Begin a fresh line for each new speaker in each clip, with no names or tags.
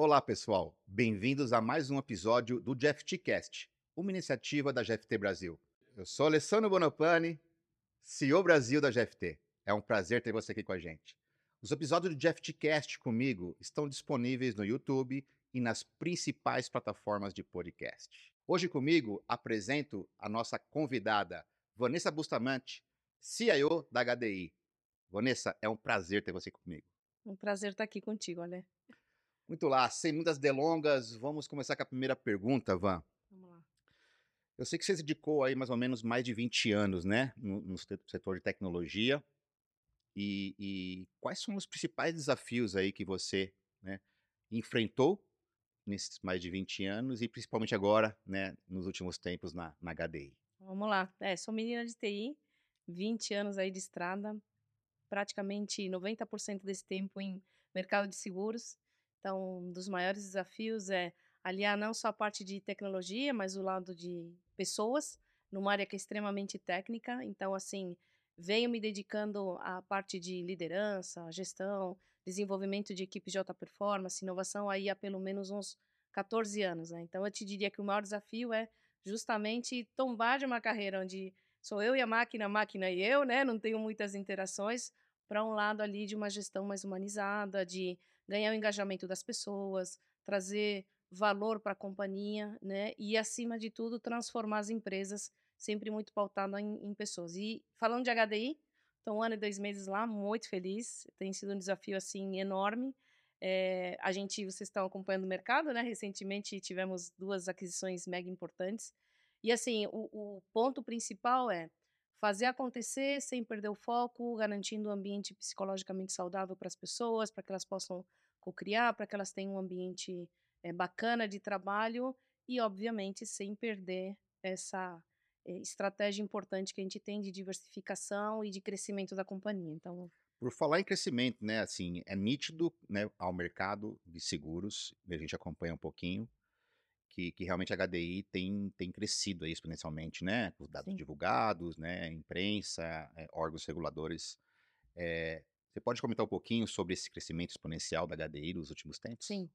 Olá, pessoal. Bem-vindos a mais um episódio do GFTcast, uma iniciativa da GFT Brasil. Eu sou Alessandro Bonopani, CEO Brasil da GFT. É um prazer ter você aqui com a gente. Os episódios do GFTcast comigo estão disponíveis no YouTube e nas principais plataformas de podcast. Hoje comigo apresento a nossa convidada, Vanessa Bustamante, CIO da HDI. Vanessa, é um prazer ter você comigo.
Um prazer estar aqui contigo, olha.
Muito lá, sem muitas delongas, vamos começar com a primeira pergunta, Van.
Vamos lá.
Eu sei que você se dedicou aí mais ou menos mais de 20 anos, né, no, no setor de tecnologia. E, e, quais são os principais desafios aí que você né, enfrentou nesses mais de 20 anos e principalmente agora, né, nos últimos tempos na, na HDI?
Vamos lá. É, sou menina de TI, 20 anos aí de estrada, praticamente 90% desse tempo em mercado de seguros. Então, um dos maiores desafios é aliar não só a parte de tecnologia, mas o lado de pessoas, numa área que é extremamente técnica. Então, assim, venho me dedicando à parte de liderança, gestão, desenvolvimento de equipes de alta performance, inovação aí há pelo menos uns 14 anos. Né? Então, eu te diria que o maior desafio é justamente tombar de uma carreira onde sou eu e a máquina, a máquina e eu, né? Não tenho muitas interações, para um lado ali de uma gestão mais humanizada, de ganhar o engajamento das pessoas, trazer valor para a companhia, né? E acima de tudo transformar as empresas sempre muito pautado em, em, pessoas. E falando de HDI, então um ano e dois meses lá, muito feliz. Tem sido um desafio assim enorme. É, a gente, vocês estão acompanhando o mercado, né? Recentemente tivemos duas aquisições mega importantes. E assim, o, o ponto principal é fazer acontecer sem perder o foco, garantindo um ambiente psicologicamente saudável para as pessoas, para que elas possam co-criar, para que elas tenham um ambiente é, bacana de trabalho e, obviamente, sem perder essa é, estratégia importante que a gente tem de diversificação e de crescimento da companhia. Então,
por falar em crescimento, né, assim, é nítido, né, ao mercado de seguros, a gente acompanha um pouquinho, que, que realmente a HDI tem, tem crescido exponencialmente, né? Os dados Sim. divulgados, né? Imprensa, é, órgãos reguladores. É, você pode comentar um pouquinho sobre esse crescimento exponencial da HDI nos últimos tempos?
Sim.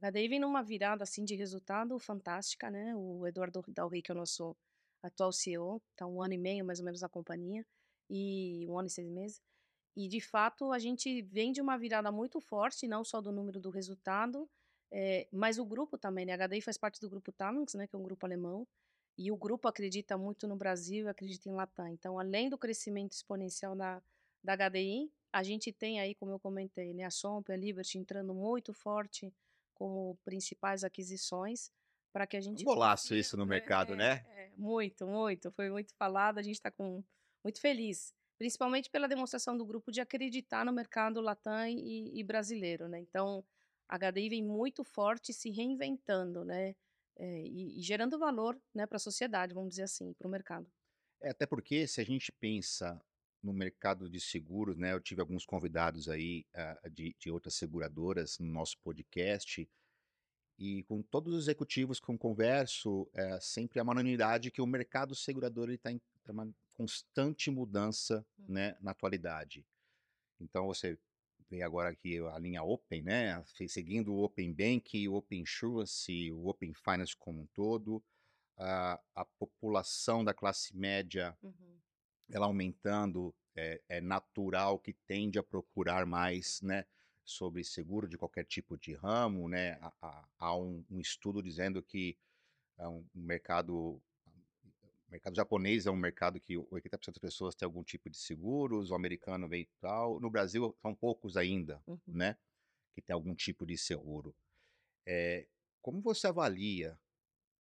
A HDI vem numa virada assim de resultado fantástica, né? O Eduardo Dalrey, que é o nosso atual CEO, está um ano e meio mais ou menos na companhia, e um ano e seis meses. E de fato a gente vem de uma virada muito forte, não só do número do resultado, é, mas o grupo também, né? A HDI faz parte do grupo Talanx, né? Que é um grupo alemão. E o grupo acredita muito no Brasil e acredita em Latam. Então, além do crescimento exponencial da, da HDI, a gente tem aí, como eu comentei, né? A Somp, a Liberty entrando muito forte como principais aquisições para que a gente...
Um golaço isso no mercado,
é,
né?
É, muito, muito. Foi muito falado, a gente está com muito feliz. Principalmente pela demonstração do grupo de acreditar no mercado Latam e, e brasileiro, né? Então, a HDI vem muito forte se reinventando, né? É, e, e, gerando valor né, para a sociedade, vamos dizer assim, para o mercado.
É, até porque se a gente pensa no mercado de seguros, né? Eu tive alguns convidados aí uh, de, de, outras seguradoras no nosso podcast e com todos os executivos com converso, é, sempre uma unanimidade que o mercado segurador está em uma constante mudança, hum. né, na atualidade. Então você vem agora aqui a linha Open, né? Seguindo o Open Bank, o Open Insurance, o Open Finance como um todo, a, a população da classe média, uhum. ela aumentando, é, é, natural que tende a procurar mais, né? Sobre seguro de qualquer tipo de ramo, né? Há, há um, um, estudo dizendo que é um mercado mercado japonês é um mercado que 80% das pessoas têm algum tipo de seguros, o americano vem tal. No Brasil, são poucos ainda, uhum. né? Que tem algum tipo de seguro. É, como você avalia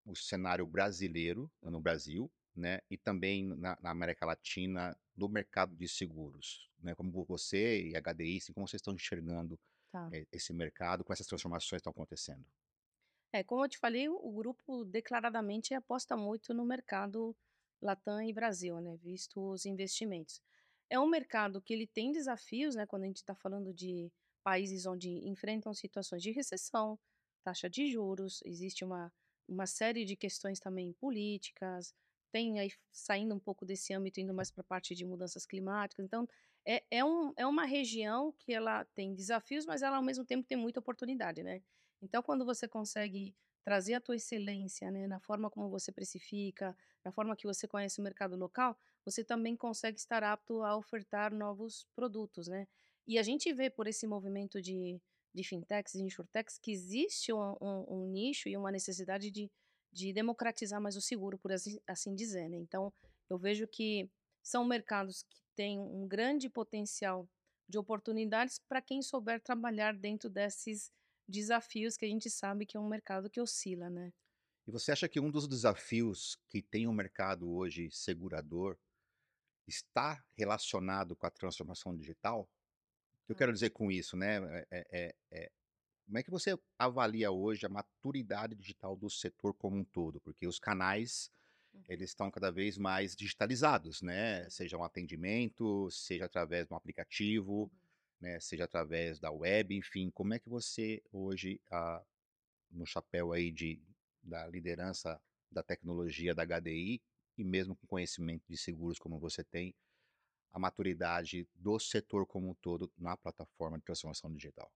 o cenário brasileiro, no Brasil, né? E também na, na América Latina, no mercado de seguros, né? Como você e a HDI, assim, como vocês estão enxergando tá. é, esse mercado, com essas transformações que estão acontecendo?
É, como eu te falei, o grupo declaradamente aposta muito no mercado Latam e Brasil, né, visto os investimentos. É um mercado que ele tem desafios, né, quando a gente está falando de países onde enfrentam situações de recessão, taxa de juros, existe uma, uma série de questões também políticas, tem aí saindo um pouco desse âmbito, indo mais para a parte de mudanças climáticas. Então, é, é, um, é uma região que ela tem desafios, mas ela ao mesmo tempo tem muita oportunidade, né? Então, quando você consegue trazer a tua excelência, né, na forma como você precifica, na forma que você conhece o mercado local, você também consegue estar apto a ofertar novos produtos, né? E a gente vê por esse movimento de, de fintechs e insurtechs que existe um, um, um nicho e uma necessidade de, de democratizar mais o seguro, por assim, assim dizer, né? Então, eu vejo que são mercados que têm um grande potencial de oportunidades para quem souber trabalhar dentro desses desafios que a gente sabe que é um mercado que oscila, né?
E você acha que um dos desafios que tem o mercado hoje segurador está relacionado com a transformação digital? O que eu quero
Ah,
dizer com isso, né? É, é, é, é, como é que você avalia hoje a maturidade digital do setor como um todo? Porque os canais
uhum,
eles estão cada vez mais digitalizados, né? Seja um atendimento, seja através de um aplicativo,
uhum.
Né? Seja através da web, enfim. Como é que você hoje, ah, no chapéu aí de, da liderança da tecnologia da HDI e mesmo com conhecimento de seguros como você tem, a maturidade do setor como um todo na plataforma de transformação digital?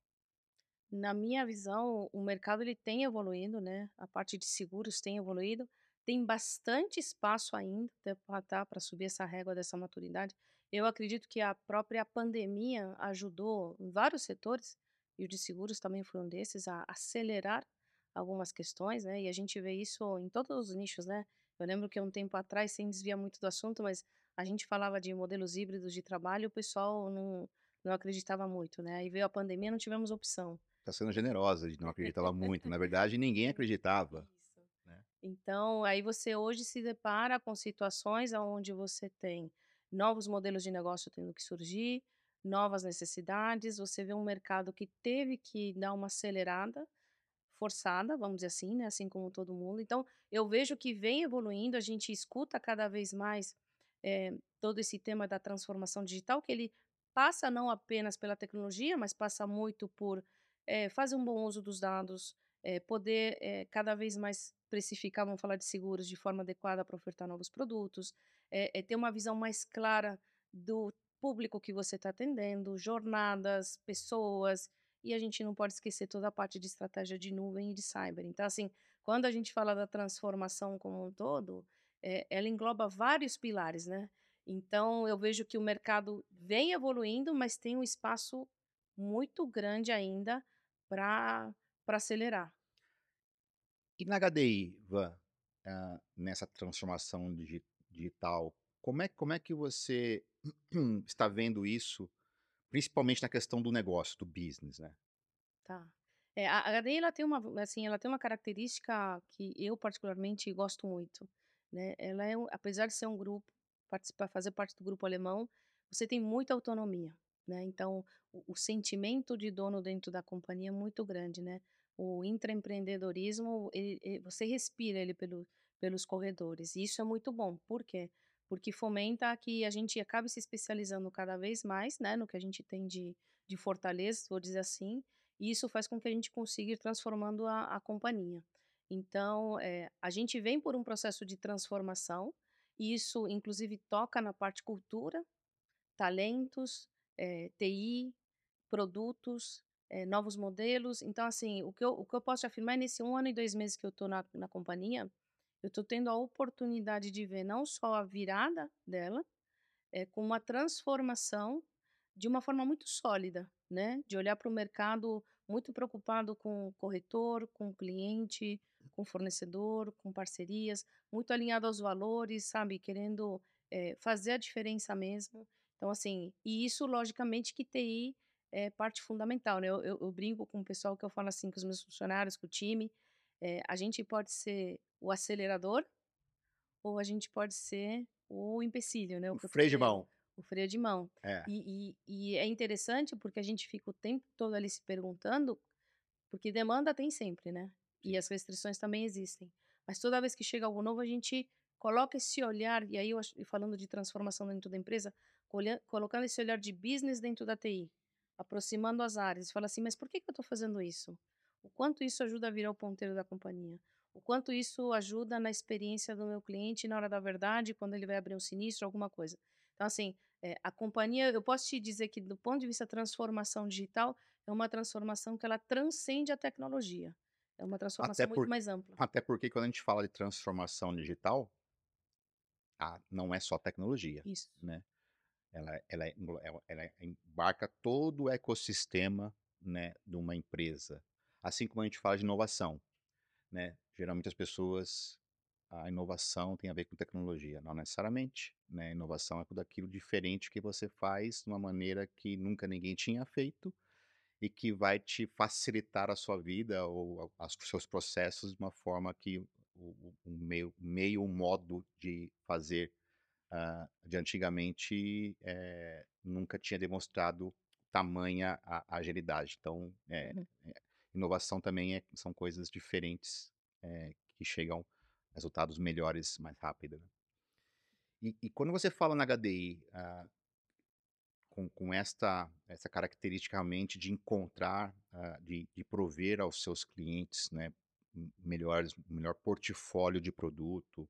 Na minha visão, o mercado ele tem evoluído, né? A parte de seguros tem evoluído. Tem bastante espaço ainda para subir essa régua dessa maturidade. Eu acredito que a própria pandemia ajudou em vários setores, e o de seguros também foi um desses, a acelerar algumas questões, né? E a gente vê isso em todos os nichos, né? Eu lembro que um tempo atrás, sem desviar muito do assunto, mas a gente falava de modelos híbridos de trabalho o pessoal não, não acreditava muito, né? Aí veio a pandemia, não tivemos opção.
Está sendo generosa de não acreditava muito. Na verdade, ninguém acreditava, né?
Então, aí você hoje se depara com situações aonde você tem novos modelos de negócio tendo que surgir, novas necessidades, você vê um mercado que teve que dar uma acelerada, forçada, vamos dizer assim, né, assim como todo mundo. Então, eu vejo que vem evoluindo, a gente escuta cada vez mais, eh, todo esse tema da transformação digital, que ele passa não apenas pela tecnologia, mas passa muito por, eh, fazer um bom uso dos dados, eh, poder, cada vez mais precificar, vamos falar de seguros, de forma adequada para ofertar novos produtos, eh eh, ter uma visão mais clara do público que você está atendendo, jornadas, pessoas, e a gente não pode esquecer toda a parte de estratégia de nuvem e de cyber. Então, assim, quando a gente fala da transformação como um todo, eh, ela engloba vários pilares, né. Então eu vejo que o mercado vem evoluindo, mas tem um espaço muito grande ainda para acelerar.
E na HDI, Van, ah, nessa transformação digi digital, como é como é que você está vendo isso, principalmente na questão do negócio, do business, né?
Tá. É, a HDI ela tem uma assim, ela tem uma característica que eu particularmente gosto muito, né, ela é apesar de ser um grupo, participar fazer parte do grupo alemão, você tem muita autonomia, né, então o o sentimento de dono dentro da companhia é muito grande, né, o intraempreendedorismo, ele ele você respira ele pelo pelos corredores, e isso é muito bom, por quê? Porque fomenta que a gente acabe se especializando cada vez mais, né, no que a gente tem de de fortaleza, vou dizer assim, e isso faz com que a gente consiga ir transformando a a companhia. Então, eh, a gente vem por um processo de transformação, e isso inclusive toca na parte cultura, talentos, eh, TI, produtos, eh, novos modelos. Então, assim, o que eu o que eu posso te afirmar é nesse 1 ano e 2 meses que eu estou na na companhia, eu estou tendo a oportunidade de ver não só a virada dela, eh, com uma transformação de uma forma muito sólida, né, de olhar para o mercado muito preocupado com o corretor, com o cliente, com o fornecedor, com parcerias, muito alinhado aos valores, sabe, querendo, eh, fazer a diferença mesmo. Então, assim, e isso logicamente que TI é parte fundamental, né, eu eu eu brinco com o pessoal que eu falo assim, com os meus funcionários, com o time, eh, a gente pode ser o acelerador ou a gente pode ser o empecilho, né, o
O freio de mão.
o freio de mão.
É.
E e e é interessante, porque a gente fica o tempo todo ali se perguntando, porque demanda tem sempre, né, e as restrições também existem. Mas toda vez que chega algo novo, a gente coloca esse olhar, e aí eu falando de transformação dentro da empresa, colocando esse olhar de business dentro da TI, aproximando as áreas, fala assim: "Mas por que que eu estou fazendo isso? O quanto isso ajuda a virar o ponteiro da companhia? O quanto isso ajuda na experiência do meu cliente na hora da verdade, quando ele vai abrir um sinistro, alguma coisa?". Então assim, eh, a companhia eu posso te dizer que do ponto de vista transformação digital, é uma transformação que ela transcende a tecnologia. É uma transformação muito
por
mais ampla.
até porque quando a gente fala de transformação digital ah, não é só tecnologia,
Isso.
né. Ela ela ela ela embarca todo o ecossistema, né, de uma empresa. Assim como a gente fala de inovação, né, geralmente as pessoas a inovação tem a ver com tecnologia, não necessariamente, né, inovação é tudo aquilo diferente que você faz de uma maneira que nunca ninguém tinha feito, e que vai te facilitar a sua vida ou a os seus processos de uma forma que o o meio meio, o modo de fazer, hã, de antigamente, eh, nunca tinha demonstrado tamanha a agilidade. Então, eh
Uhum.
eh, inovação também é são coisas diferentes, eh, que chegam resultados melhores mais rápido, né. E e quando você fala na HDI, ah com com esta essa caracteristicamente de encontrar, hã, de de prover aos seus clientes, né, melhores melhor portfólio de produto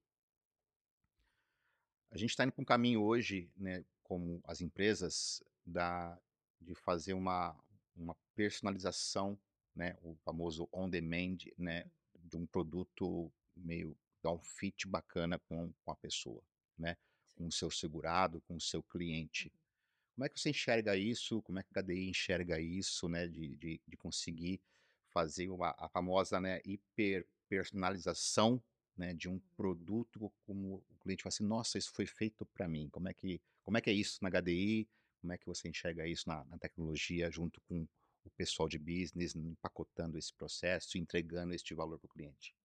a gente tá indo pra um caminho hoje, né, como as empresas, da de fazer uma uma personalização, né, o famoso on demand, né, de um produto meio dar um fit bacana com com a pessoa, né, com o seu segurado, com o seu cliente.
Uhum.
Como é que você enxerga isso? Como é que a HDI enxerga isso, né, de de de conseguir fazer uma a famosa, né, hiperpersonalização, né, de um
Uhum.
produto como o cliente fala assim: "Nossa, isso foi feito pra mim". Como é que como é que é isso na HDI? Como é que você enxerga isso na na tecnologia junto com o pessoal de business, empacotando esse processo entregando este valor para o cliente?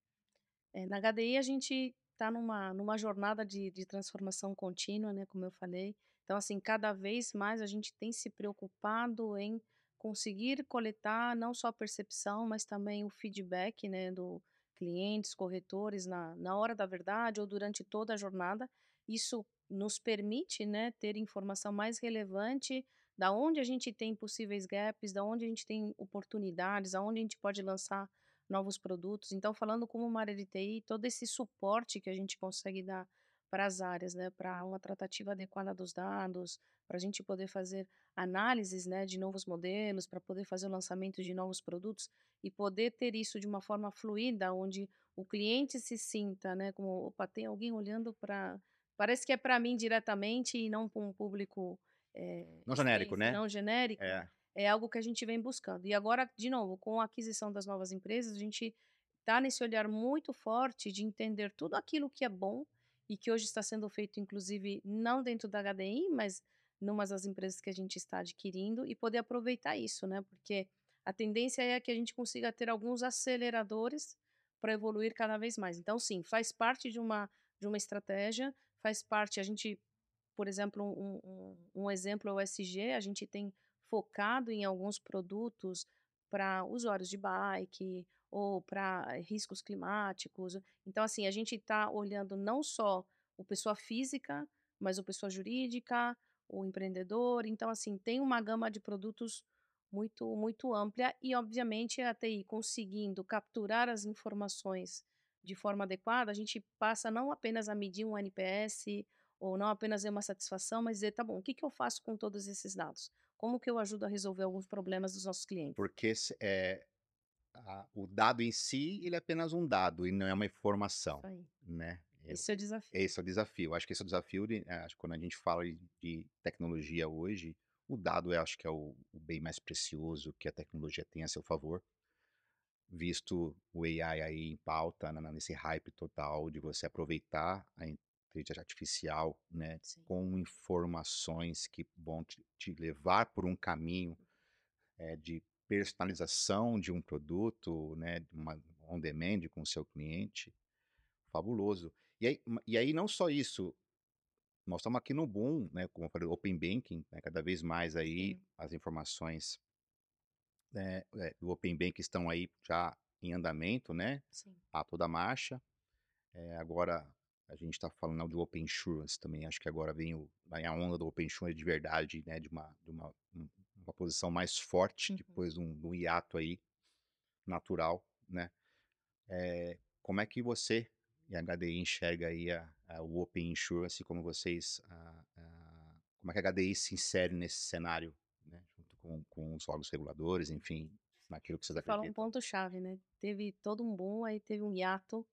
É, na HDI a gente tá numa numa jornada de de transformação contínua, né, como eu falei. Então, assim, cada vez mais a gente tem se preocupado em conseguir coletar não só a percepção, mas também o feedback, né, do clientes, corretores na na hora da verdade ou durante toda a jornada. Isso nos permite, né, ter informação mais relevante da onde a gente tem possíveis gaps, da onde a gente tem oportunidades, aonde a gente pode lançar novos produtos. Então, falando como uma área de TI, todo esse suporte que a gente consegue dar para as áreas, né, pra uma tratativa adequada dos dados, pra gente poder fazer análises, né, de novos modelos, pra poder fazer o lançamento de novos produtos e poder ter isso de uma forma fluida, onde o cliente se sinta, né, como: "Opa, tem alguém olhando pra parece que é pra mim diretamente e não pra um público, eh,
Não genérico, né?
não genérico",
É.
é algo que a gente vem buscando. E agora, de novo, com a aquisição das novas empresas, a gente tá nesse olhar muito forte de entender tudo aquilo que é bom e que hoje está sendo feito, inclusive, não dentro da HDI, mas numas das empresas que a gente está adquirindo e poder aproveitar isso, né, porque a tendência é que a gente consiga ter alguns aceleradores pra evoluir cada vez mais. Então, sim, faz parte de uma de uma estratégia, faz parte a gente por exemplo, um um um exemplo é o SG, a gente tem focado em alguns produtos pra usuários de bike ou pra riscos climáticos. Então, assim, a gente tá olhando não só o pessoa física, mas o pessoa jurídica, o empreendedor. Então, assim, tem uma gama de produtos muito muito ampla e, obviamente, a TI conseguindo capturar as informações de forma adequada, a gente passa não apenas a medir um NPS ou não apenas ver uma satisfação, mas dizer: "Tá bom, o que que eu faço com todos esses dados? Como que eu ajudo a resolver alguns problemas dos nossos clientes?".
Porque se eh, a o dado em si, ele é apenas um dado e não é uma
Isso
informação,
aí.
né.
Esse é o desafio.
esse é o desafio. Acho que esse é o desafio de eh, acho que quando a gente fala de tecnologia hoje, o dado eu acho que é o o bem mais precioso que a tecnologia tem a seu favor. Visto o AI aí em pauta, na nesse hype total de você aproveitar a inteligência artificial, né,
Sim.
com informações que vão te te levar por um caminho, eh, de personalização de um produto, né, de uma on demand com o seu cliente, fabuloso. E aí e aí não só isso, nós estamos aqui no boom, né, como eu falei, open banking, né, cada vez mais aí
Sim.
as informações eh eh, do open banking estão aí já em andamento, né,
Sim.
a toda marcha. Eh, agora a gente tá falando de open insurance também, acho que agora vem o vem a onda do open insurance de verdade, né, de uma de uma um uma posição mais forte
Uhum.
depois de um de um hiato aí natural, né. Eh, como é que você e a HDI enxerga aí a a o open insurance, como vocês, ah, como é que a HDI se insere nesse cenário, né, junto com com, os órgãos reguladores, enfim, naquilo que vocês
Você falou um
acreditam.
ponto-chave, né? Teve todo um boom, aí teve um hiato,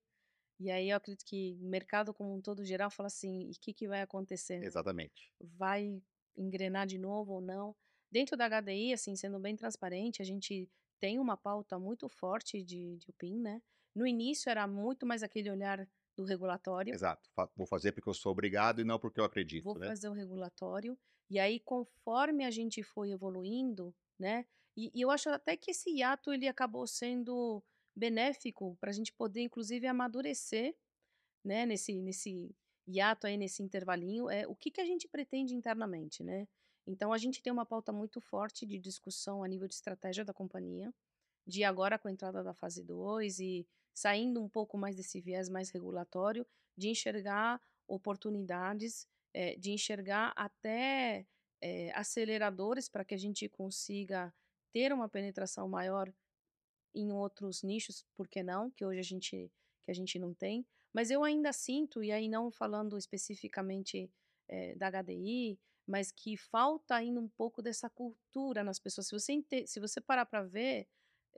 e aí eu acredito que o mercado como um todo geral fala assim, e o que, que vai acontecer, né?
Exatamente.
Vai engrenar de novo ou não? Dentro da HDI, assim, sendo bem transparente, a gente tem uma pauta muito forte de, de UPIM, né? No início era muito mais aquele olhar do regulatório,
Exato. Vou fazer porque eu sou obrigado e não porque eu
vou
acredito, né?
fazer o regulatório, e aí conforme a gente foi evoluindo, né? E, e eu acho até que esse hiato ele acabou sendo benéfico para a gente poder, inclusive, amadurecer, né? Nesse, nesse hiato aí, nesse intervalinho, é o que, que a gente pretende internamente, né? Então a gente tem uma pauta muito forte de discussão a nível de estratégia da companhia, de agora com a entrada da fase 2 e saindo um pouco mais desse viés mais regulatório, de enxergar oportunidades, eh, de enxergar até eh, aceleradores para que a gente consiga ter uma penetração maior em outros nichos, por que não? Que hoje a gente que a gente não tem. Mas eu ainda sinto, e aí não falando especificamente eh, da HDI, mas que falta ainda um pouco dessa cultura nas pessoas. Se você, se você parar para ver,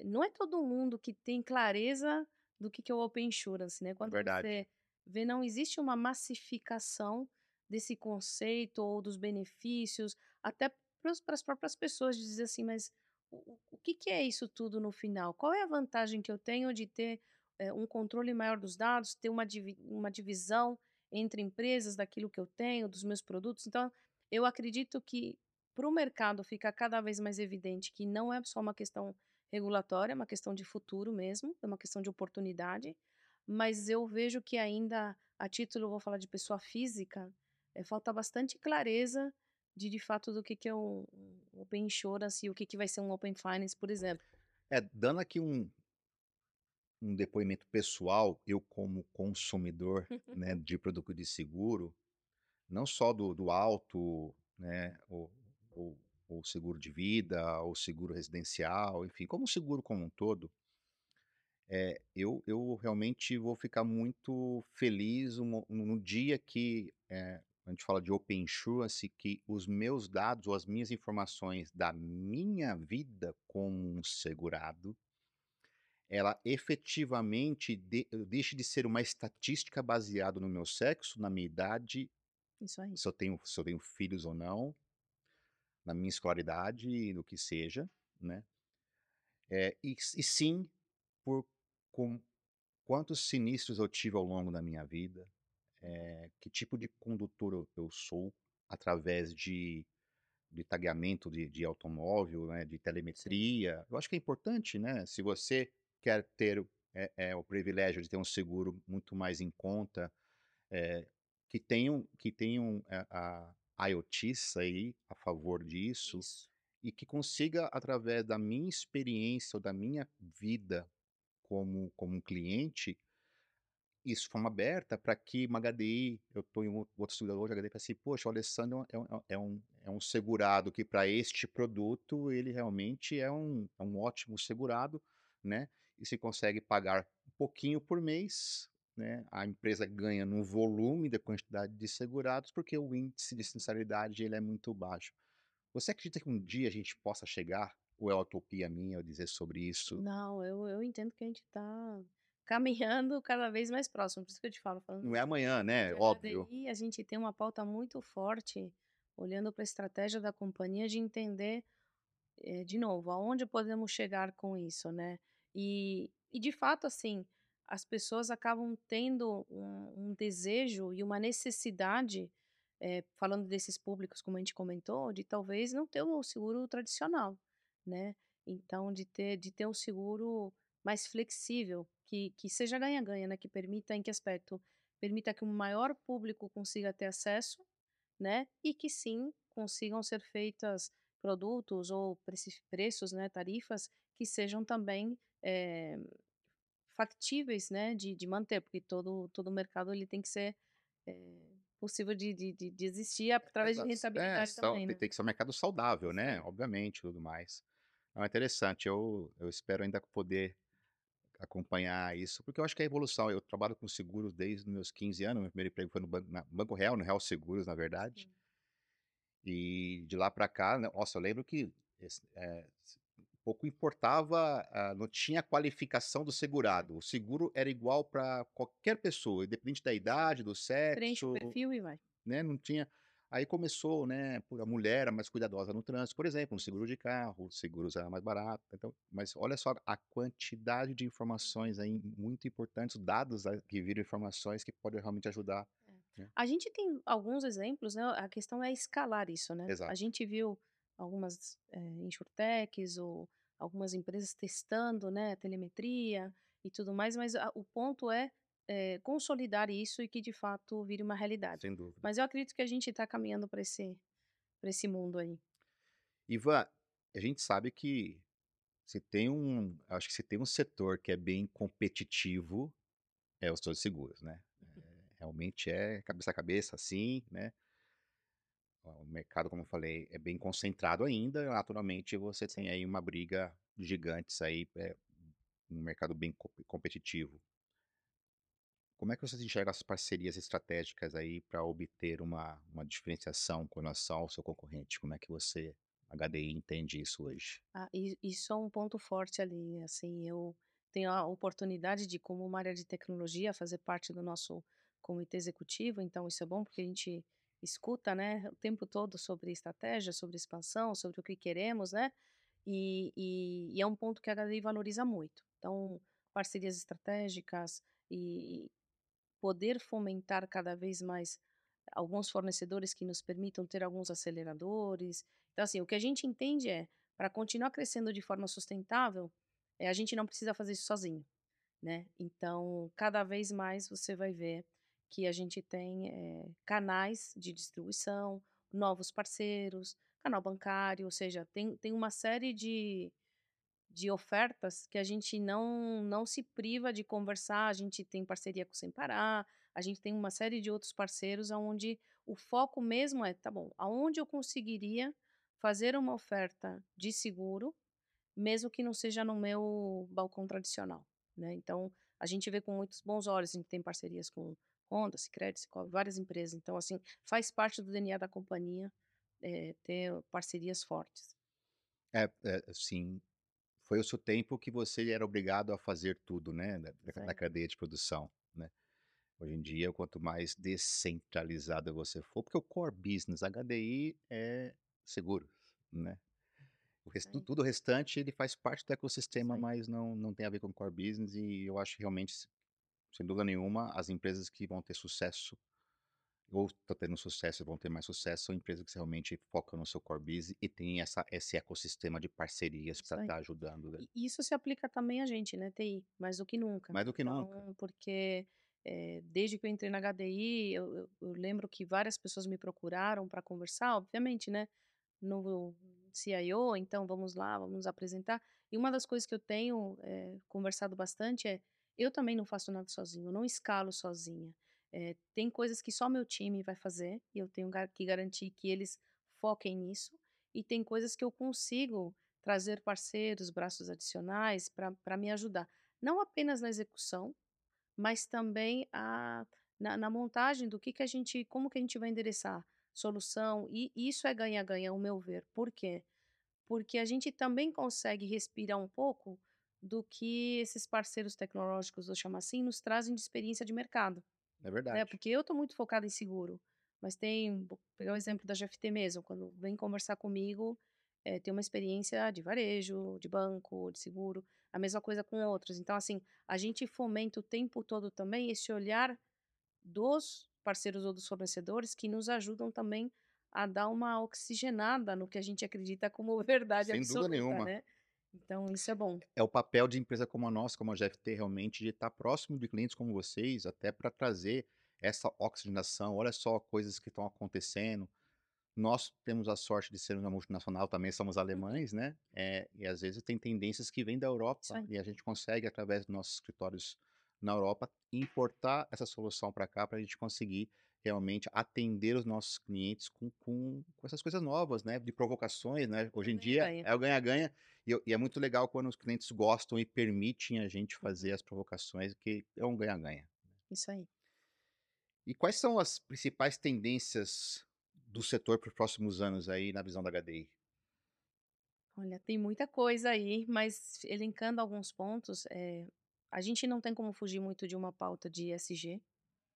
não é todo mundo que tem clareza do que, que é o Open Insurance, né?
É
Quando
verdade.
você vê, não existe uma massificação desse conceito ou dos benefícios, até para as próprias pessoas de dizer assim, mas o, o que, que é isso tudo no final? Qual é a vantagem que eu tenho de ter eh, um controle maior dos dados, ter uma, divi- uma divisão entre empresas daquilo que eu tenho, dos meus produtos? Então, eu acredito que para o mercado fica cada vez mais evidente que não é só uma questão regulatória, é uma questão de futuro mesmo, é uma questão de oportunidade, mas eu vejo que ainda, a título, vou falar de pessoa física, eh, falta bastante clareza de, de fato, do que, que é um, Open Insurance e o que, que vai ser um Open Finance, por exemplo.
É, dando aqui um, um depoimento pessoal, eu como consumidor, né, de produto de seguro, não só do, do alto, né, o, o, o seguro de vida, o seguro residencial, enfim, como seguro como um todo, é, eu, eu realmente vou ficar muito feliz no, no dia que é, a gente fala de Open Insurance, que os meus dados ou as minhas informações da minha vida como um segurado ela efetivamente de deixe de ser uma estatística baseada no meu sexo, na minha idade, se eu tenho se eu tenho filhos ou não, na minha escolaridade, no que seja, né. Eh, e e sim por com quantos sinistros eu tive ao longo da minha vida, eh, que tipo de condutor eu sou, através de de tagueamento de de automóvel, né, de telemetria. Eu acho que é importante, né, se você quer ter o eh eh, o privilégio de ter um seguro muito mais em conta, eh, que tenham que tenham a a IoTs aí a favor disso,
Isso.
e que consiga através da minha experiência ou da minha vida como como um cliente, isso de forma aberta para que uma HDI eu estou em um outro segurador de HDI fala assim: "Poxa, o Alessandro é um é é um é um segurado que para este produto ele realmente é um é um ótimo segurado", né, e se consegue pagar um pouquinho por mês, né, a empresa ganha no volume da quantidade de segurados, porque o índice de sinistralidade ele é muito baixo. Você acredita que um dia a gente possa chegar, ou é utopia minha eu dizer sobre isso?
Não, eu, eu entendo que a gente está caminhando cada vez mais próximo. Por isso que eu te falo,
Não é amanhã, né, óbvio.
HDI, a gente tem uma pauta muito forte, olhando para a estratégia da companhia, de entender, eh, de novo, aonde podemos chegar com isso, né? E, e de fato, assim, as pessoas acabam tendo um, um desejo e uma necessidade, eh, falando desses públicos, como a gente comentou, de talvez não ter o seguro tradicional, né? Então, de ter, de ter um seguro mais flexível, que, que seja ganha-ganha, né? Que permita, em que aspecto? Permita que o maior público consiga ter acesso, né? E que sim, consigam ser feitas produtos ou preços, né? Tarifas que sejam também eh, factíveis, né? De, de manter, porque todo, todo mercado ele tem que ser eh, possível de, de, de, existir através de
Exato. É,
rentabilidade
são
também,
tem
né?
tem que ser um mercado saudável, né, obviamente, tudo mais. É interessante, eu eu espero ainda poder acompanhar isso, porque eu acho que é a evolução, eu trabalho com seguros desde meus 15 anos, meu primeiro emprego foi no banco na Banco Real, no Real Seguros, na verdade,
Sim.
e de lá para cá, né, nossa, eu lembro que eh, pouco importava, ah, não tinha qualificação do segurado, o seguro era igual para qualquer pessoa, independente da idade, do
Preenche o
sexo,
perfil e vai.
né, não tinha aí começou, né, por a mulher mais cuidadosa no trânsito, por exemplo, no seguro de carro, os seguros era mais barato, então mas olha só a quantidade de informações aí muito importantes, dados a que viram informações que podem realmente ajudar,
É.
né.
A gente tem alguns exemplos, né, a questão é escalar isso, né. A
Exato.
gente viu algumas, eh, insurtechs ou algumas empresas testando, né, telemetria e tudo mais, mas a o ponto é, eh, consolidar isso e que de fato vire uma realidade.
Sem dúvida.
Mas eu acredito que a gente está caminhando para esse esse mundo aí.
Ivan, a gente sabe que se tem um acho que se tem um setor que é bem competitivo, é o setor de seguros, né. Eh, realmente é cabeça a cabeça, assim, né. O mercado, como eu falei, é bem concentrado ainda, naturalmente você tem
Sim.
aí uma briga gigantes aí, eh, um mercado bem com competitivo. Como é que vocês enxergam as parcerias estratégicas aí para obter uma uma diferenciação com relação ao seu concorrente? Como é que você, HDI, entende isso hoje?
Ah, isso é um ponto forte ali, assim, eu tenho a oportunidade de, como uma área de tecnologia, fazer parte do nosso comitê executivo, então isso é bom, porque a gente escuta, né, o tempo todo sobre estratégia, sobre expansão, sobre o que queremos, né, e e e é um ponto que a HDI valoriza muito. Então, parcerias estratégicas e poder fomentar cada vez mais alguns fornecedores que nos permitam ter alguns aceleradores. Então, assim, o que a gente entende é, para continuar crescendo de forma sustentável, eh, a gente não precisa fazer isso sozinho, né. Então, cada vez mais você vai ver que a gente tem, eh, canais de distribuição, novos parceiros, canal bancário, ou seja, tem tem uma série de de ofertas que a gente não não se priva de conversar, a gente tem parceria com Sem Parar, a gente tem uma série de outros parceiros aonde o foco mesmo é: "Tá bom, aonde eu conseguiria fazer uma oferta de seguro, mesmo que não seja no meu balcão tradicional?", né. Então, a gente vê com muitos bons olhos, a gente tem parcerias com Honda, Cicobi, várias empresas, então, assim, faz parte do DNA da companhia, eh, ter parcerias fortes.
É é, sim. Foi o seu tempo que você era obrigado a fazer tudo, né, da
aí.
cadeia de produção, né. Hoje em dia, quanto mais descentralizada você for porque o core business HDI é seguros, né. O
aí.
tudo o restante ele faz parte do ecossistema,
aí.
mas não não tem a ver com core business e eu acho que realmente, sem dúvida nenhuma, as empresas que vão ter sucesso, ou estão tendo sucesso e vão ter mais sucesso, são empresas que realmente focam no seu core business e tem essa esse ecossistema de parcerias
aí.
estar ajudando, né.
Isso se aplica também a gente, né, TI, mais do que nunca.
Mais do que nunca.
Então, porque, eh, desde que eu entrei na HDI, eu eu eu lembro que várias pessoas me procuraram pra conversar, obviamente, né, novo CIO, então vamos lá, vamos nos apresentar. E uma das coisas que eu tenho, eh, conversado bastante é: eu também não faço nada sozinho, eu não escalo sozinha. Eh, tem coisas que só meu time vai fazer e eu tenho que garantir que eles foquem nisso, e tem coisas que eu consigo trazer parceiros, braços adicionais pra me ajudar. Não apenas na execução, mas também a na na montagem do que que a gente como que a gente vai endereçar solução, e isso é ganha-ganha, ao meu ver. Por quê? Porque a gente também consegue respirar um pouco do que esses parceiros tecnológicos, vou chamar assim, nos trazem de experiência de mercado,
É
né.
verdade.
Porque eu tô muito focada em seguro, mas tem vou pegar o exemplo da GFT mesmo, quando vem conversar comigo, eh, tem uma experiência de varejo, de banco, de seguro, a mesma coisa com outros. Então, assim, a gente fomenta o tempo todo também esse olhar dos parceiros ou dos fornecedores que nos ajudam também a dar uma oxigenada no que a gente acredita como verdade
Sem dúvida
absoluta,
nenhuma.
né. Então isso é bom.
É o papel de empresa como a nossa, como a GFT, realmente, de estar próximo de clientes como vocês, até pra trazer essa oxigenação, olha só coisas que estão acontecendo. Nós temos a sorte de ser uma multinacional, também somos
Uhum.
alemães, né, eh, e às vezes tem tendências que vêm da Europa e a gente consegue, através dos nossos escritórios na Europa, importar essa solução pra cá, pra gente conseguir realmente atender os nossos clientes com com com essas coisas novas, né, de provocações, né.
É
Hoje em dia
ganha-ganha.
é o ganha-ganha e e é muito legal quando os clientes gostam e permitem a gente fazer
Uhum.
as provocações, que é um ganha-ganha.
Isso aí.
E quais são as principais tendências do setor para os próximos anos aí, na visão da HDI?
Olha, tem muita coisa aí, mas elencando alguns pontos, eh, a gente não tem como fugir muito de uma pauta de ESG,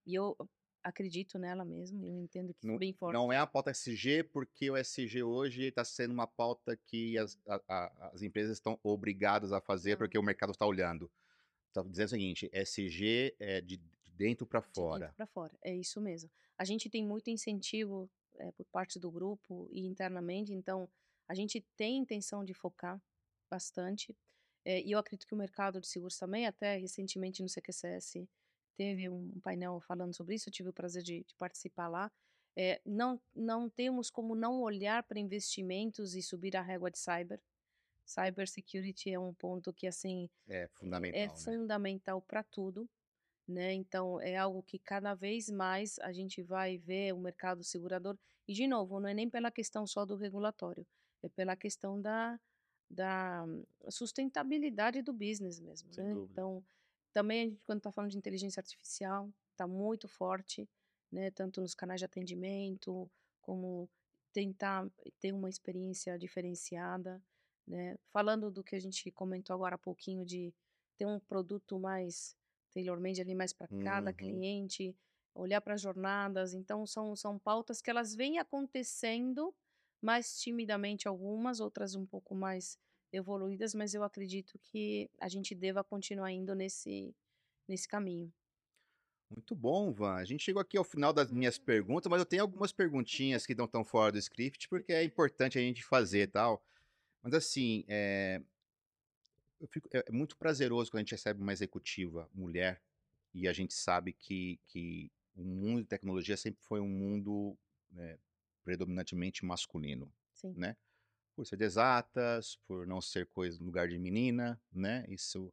e eu acredito nela mesmo, eu entendo que isso é
Não
bem forte.
não é a pauta ESG, porque o ESG hoje está sendo uma pauta que as a a as empresas estão obrigadas a fazer,
Não.
porque o mercado está olhando. Tá dizendo o seguinte, ESG é de de dentro para
De dentro
fora.
para fora, é isso mesmo. A gente tem muito incentivo, eh, por parte do grupo e internamente, então a gente tem intenção de focar bastante, eh, e eu acredito que o mercado de seguros também, até recentemente no CQCS teve um painel falando sobre isso, eu tive o prazer de de participar lá. Eh, não não temos como não olhar para investimentos e subir a régua de cyber. Cybersecurity é um ponto que, assim,
É
é
fundamental, né.
fundamental para tudo, né, então é algo que cada vez mais a gente vai ver o mercado segurador e de novo, não é nem pela questão só do regulatório, é pela questão da da sustentabilidade do business mesmo, né. Então, também a gente quando está falando de inteligência artificial, está muito forte, né, tanto nos canais de atendimento, como tentar ter uma experiência diferenciada, né. Falando do que a gente comentou agora há pouquinho de ter um produto mais tailor-made ali mais para cada
Uhum.
cliente, olhar para as jornadas, então são são pautas que elas vêm acontecendo, mais timidamente algumas, outras um pouco mais evoluídas, mas eu acredito que a gente deva continuar indo nesse nesse caminho.
Muito bom, Van. A gente chegou aqui ao final das minhas perguntas, mas eu tenho algumas perguntinhas que não estão fora do script, porque é importante a gente fazer, tal. Mas assim, eh eu fico é é muito prazeroso quando a gente recebe uma executiva mulher, e a gente sabe que que o mundo de tecnologia sempre foi um mundo, eh, predominantemente masculino,
Sim.
né. Por ser de exatas, por não ser coisa lugar de menina, né, isso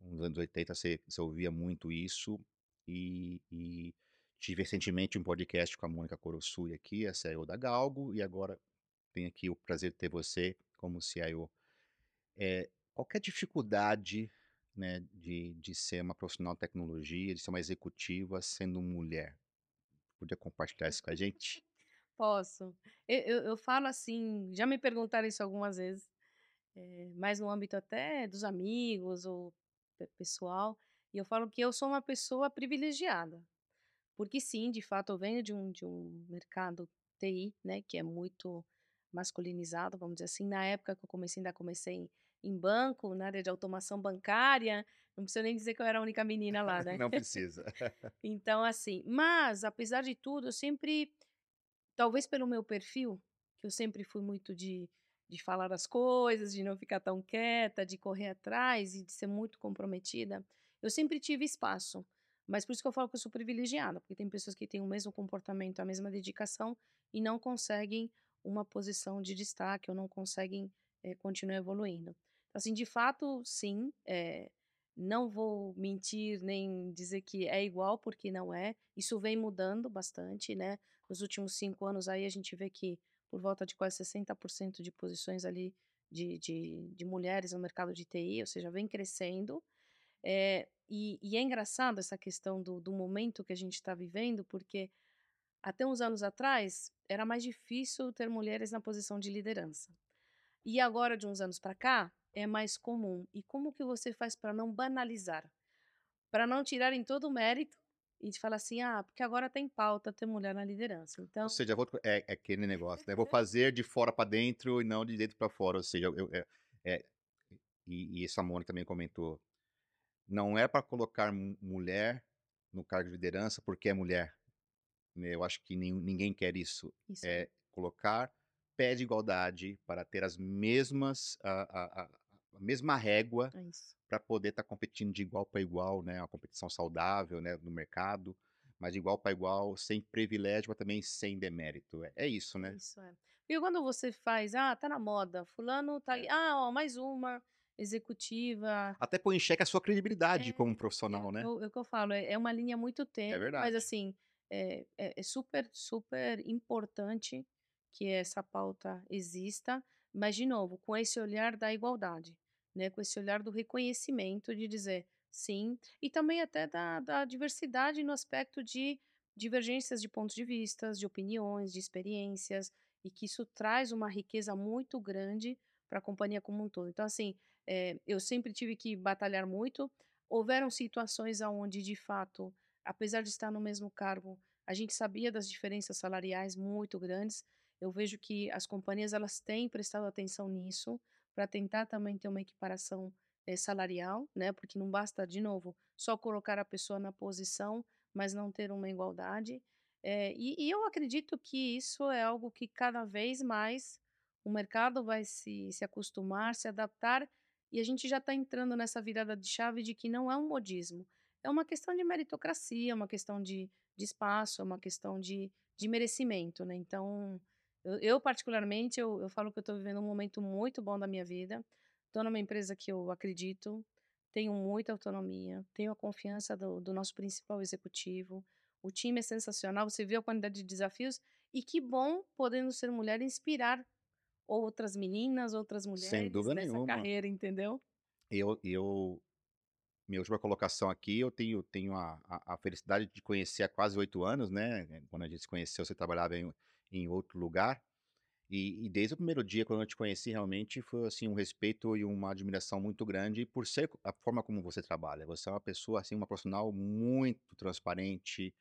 nos anos 80 você você ouvia muito isso, e e tive recentemente um podcast com a Mônica Korosui aqui, a CIO da Galgo, e agora tenho aqui o prazer de ter você como CIO. Eh, qualquer dificuldade, né, de de ser uma profissional de tecnologia, de ser uma executiva sendo mulher, podia compartilhar isso com a gente?
Posso. E eu eu falo assim, já me perguntaram isso algumas vezes, eh, mais no âmbito até dos amigos ou pe pessoal, e eu falo que eu sou uma pessoa privilegiada, porque sim, de fato eu venho de um de um mercado TI, né, que é muito masculinizado, vamos dizer assim, na época que eu comecei, ainda comecei em em banco, na área de automação bancária, não preciso nem dizer que eu era a única menina lá, né.
Não precisa.
Então assim, mas apesar de tudo eu sempre talvez pelo meu perfil, que eu sempre fui muito de de falar as coisas, de não ficar tão quieta, de correr atrás e de ser muito comprometida, eu sempre tive espaço, mas por isso que eu falo que eu sou privilegiada, porque tem pessoas que têm o mesmo comportamento, a mesma dedicação e não conseguem uma posição de destaque ou não conseguem, eh, continuar evoluindo. Assim, de fato, sim, eh, não vou mentir nem dizer que é igual, porque não é, isso vem mudando bastante, né, nos últimos 5 anos aí a gente vê que por volta de quase 60% de posições ali de de de mulheres no mercado de TI, ou seja, vem crescendo, eh, e e é engraçado essa questão do do momento que a gente está vivendo, porque até uns anos atrás era mais difícil ter mulheres na posição de liderança. E agora de uns anos para cá, é mais comum. E como que você faz para não banalizar? Para não tirarem todo o mérito e de falar assim: "Ah, porque agora tem pauta ter mulher na liderança",
Ou
então
seja, vou é é aquele negócio, né, vou fazer de fora para dentro e não de dentro para fora, ou seja, eu eh eh, e e isso a Mônica também comentou, não é para colocar mu mulher no cargo de liderança porque é mulher, né, eu acho que ninguém quer isso,
Isso
é colocar pé de igualdade para ter as mesmas a a a mesma régua
É
para poder estar competindo de igual para igual, né, uma competição saudável, né, no mercado, mas de igual para igual, sem privilégio, mas também sem demérito, é é isso, né.
Isso, é. E quando você faz: "Ah, tá na moda, fulano tá aí,
É.
ah, ó, mais uma executiva"
Até põe em xeque a sua credibilidade como
É, é o
profissional,
que
né.
eu é o que eu falo, é é uma linha muito
É
tênue, mas
verdade.
assim, é é é super, super importante que essa pauta exista, mas de novo, com esse olhar da igualdade, né, com esse olhar do reconhecimento de dizer: "Sim", e também até da da diversidade no aspecto de divergências de pontos de vistas, de opiniões, de experiências, e que isso traz uma riqueza muito grande para a companhia como um todo. Então, assim, eh, eu sempre tive que batalhar muito. Houveram situações aonde, de fato, apesar de estar no mesmo cargo, a gente sabia das diferenças salariais muito grandes. Eu vejo que as companhias elas têm prestado atenção nisso para tentar também ter uma equiparação eh, salarial, né? Porque não basta, de novo, só colocar a pessoa na posição, mas não ter uma igualdade. Eh, e, e eu acredito que isso é algo que cada vez mais o mercado vai se, se acostumar, se adaptar, e a gente já está entrando nessa virada de chave de que não é um modismo, é uma questão de meritocracia, é uma questão de, de espaço, é uma questão de, de merecimento, né? Então, eu, eu particularmente, eu, eu falo que eu estou vivendo um momento muito bom da minha vida, estou numa empresa que eu acredito, tenho muita autonomia, tenho a confiança do, do nosso principal executivo, o time é sensacional, você vê a quantidade de desafios, e que bom, podendo ser mulher, inspirar outras meninas, outras
Sem
mulheres
dúvida
nessa
nenhuma.
carreira, entendeu?
Eu, eu, minha última colocação aqui, eu tenho, tenho a, a, a felicidade de conhecer há quase oito anos, né? Quando a gente se conheceu, você trabalhava em, em outro lugar. E, e, desde o primeiro dia, quando eu te conheci, realmente foi assim um respeito e uma admiração muito grande por ser a forma como você trabalha. Você é uma pessoa, assim, uma profissional muito transparente,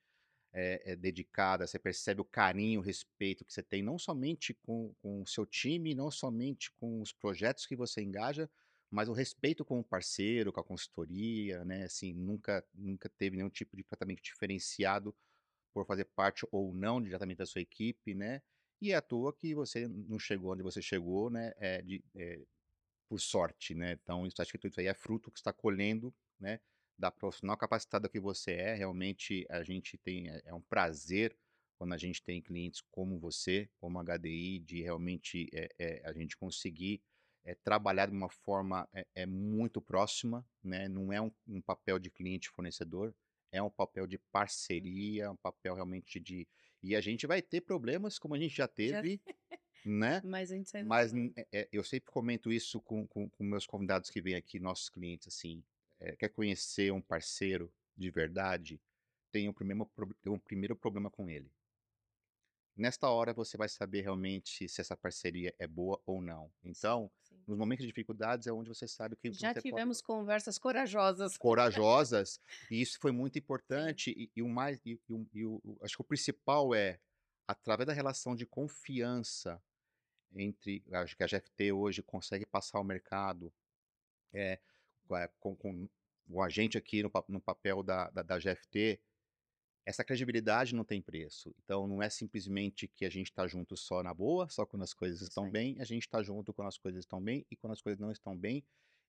é, é dedicada. Você percebe o carinho, o respeito que você tem, não somente com, com o seu time, não somente com os projetos que você engaja, mas o respeito com o parceiro, com a consultoria, né? Assim, nunca, nunca teve nenhum tipo de tratamento diferenciado por fazer parte ou não diretamente da sua equipe, né? E é à toa que você não chegou onde você chegou, né? É, de, é, por sorte, né? Então, que tudo isso aí é fruto que está colhendo, né? Da profissional capacitada que você é. Realmente, a gente tem, é, é um prazer quando a gente tem clientes como você, como a HDI, de realmente é, é, a gente conseguir é, trabalhar de uma forma é, muito próxima, né? Não é um, um papel de cliente fornecedor, é um papel de
Uhum.
parceria, um papel realmente de. E a gente vai ter problemas como a gente já
Já
teve, né?
Mas a gente sai
Mas é- é, eu sempre comento isso com, com, com meus convidados que vêm aqui, nossos clientes, assim. é, quer conhecer um parceiro de verdade? Tem um primeiro, um primeiro problema com ele. Nesta hora você vai saber realmente se essa parceria é boa ou não. Então. Nos momentos de dificuldades é onde você sabe que
Já
você pode
tivemos conversas corajosas.
corajosas, e isso foi muito importante, e, e o mais, e, e o- o- o- acho que o principal é, através da relação de confiança entre, acho que a GFT hoje consegue passar ao mercado, é, com, com o agente aqui no, no papel da, da, da GFT, essa credibilidade não tem preço. Então, não é simplesmente que a gente está junto só na boa, só quando as coisas estão
aí.
bem, a gente está junto quando as coisas estão bem e quando as coisas não estão bem,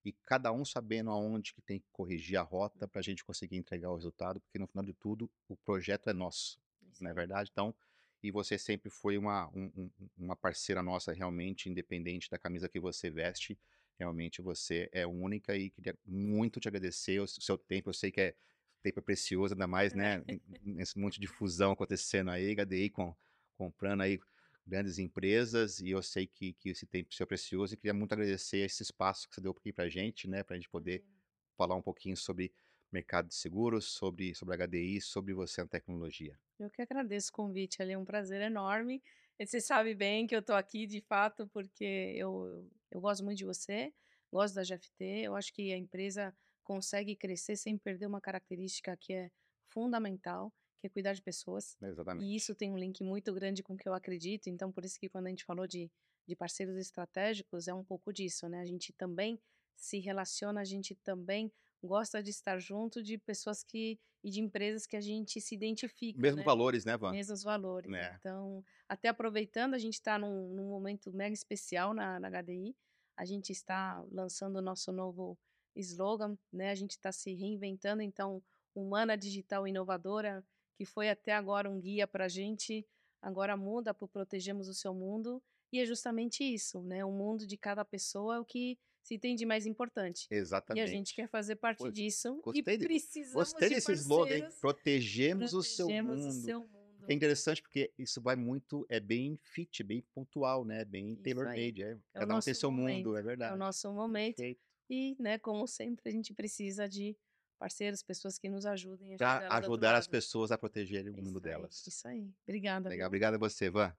e cada um sabendo aonde que tem que corrigir a rota para a gente conseguir entregar o resultado, porque no final de tudo, o projeto é nosso,
Isso
não é verdade? Então, e você sempre foi uma, um- um- uma parceira nossa, realmente, independente da camisa que você veste, realmente você é única e queria muito te agradecer o seu tempo, eu sei que é tempo é precioso, ainda mais, né, n- n- nesse monte de fusão acontecendo aí, HDI com, comprando aí grandes empresas, e eu sei que, que esse tempo seu é precioso, e queria muito agradecer esse espaço que você deu aqui pra gente, né, pra gente poder falar um pouquinho sobre mercado de seguros, sobre, sobre HDI, sobre você na tecnologia.
Eu que agradeço o convite, ali, é um prazer enorme. E você sabe bem que eu estou aqui de fato porque eu, eu gosto muito de você, gosto da GFT. Eu acho que a empresa consegue crescer sem perder uma característica que é fundamental, que é cuidar de pessoas. E
Exatamente.
isso tem um link muito grande com o que eu acredito. Então, por isso que quando a gente falou de, de parceiros estratégicos, é um pouco disso, né? A gente também se relaciona, a gente também gosta de estar junto de pessoas que e de empresas que a gente se identifica,
Mesmos
né?
valores, né, Van?
Mesmos valores.
Né?
Então, até aproveitando, a gente está num, num momento mega especial na, na HDI. A gente está lançando o nosso novo slogan, né? A gente está se reinventando. Então, humana, digital, inovadora, que foi até agora um guia para a gente, agora muda para Protegemos o Seu Mundo. E é justamente isso, né? O mundo de cada pessoa é o que se tem de mais importante. E a
Exatamente.
gente quer fazer parte
Pô,
disso
Gostei,
e
de,
precisamos
gostei
de
desse slogan, hein?
parceiros.
Protegemos o seu
Protegemos o
mundo.
seu
É
mundo.
interessante porque isso vai muito, é bem fit, bem pontual, né? Bem tailor-made. É.
É
Cada um tem seu mundo,
momento.
é
É o
verdade.
nosso momento.
Perfeito.
E, né, como sempre, a gente precisa de parceiros, pessoas que nos ajudem a outro
ajudar as pessoas a protegerem o
É
mundo
isso aí,
delas.
isso aí. Obrigada,
Legal,
viu?
obrigado a você, Van.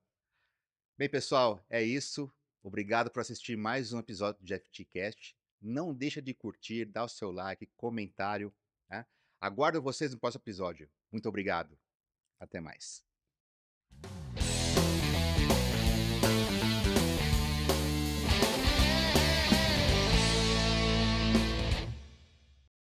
Bem, pessoal, é isso. Obrigado por assistir mais um episódio do FTCast. Não deixa de curtir, dar o seu like, comentário. Né? Aguardo vocês no próximo episódio. Muito obrigado. Até mais.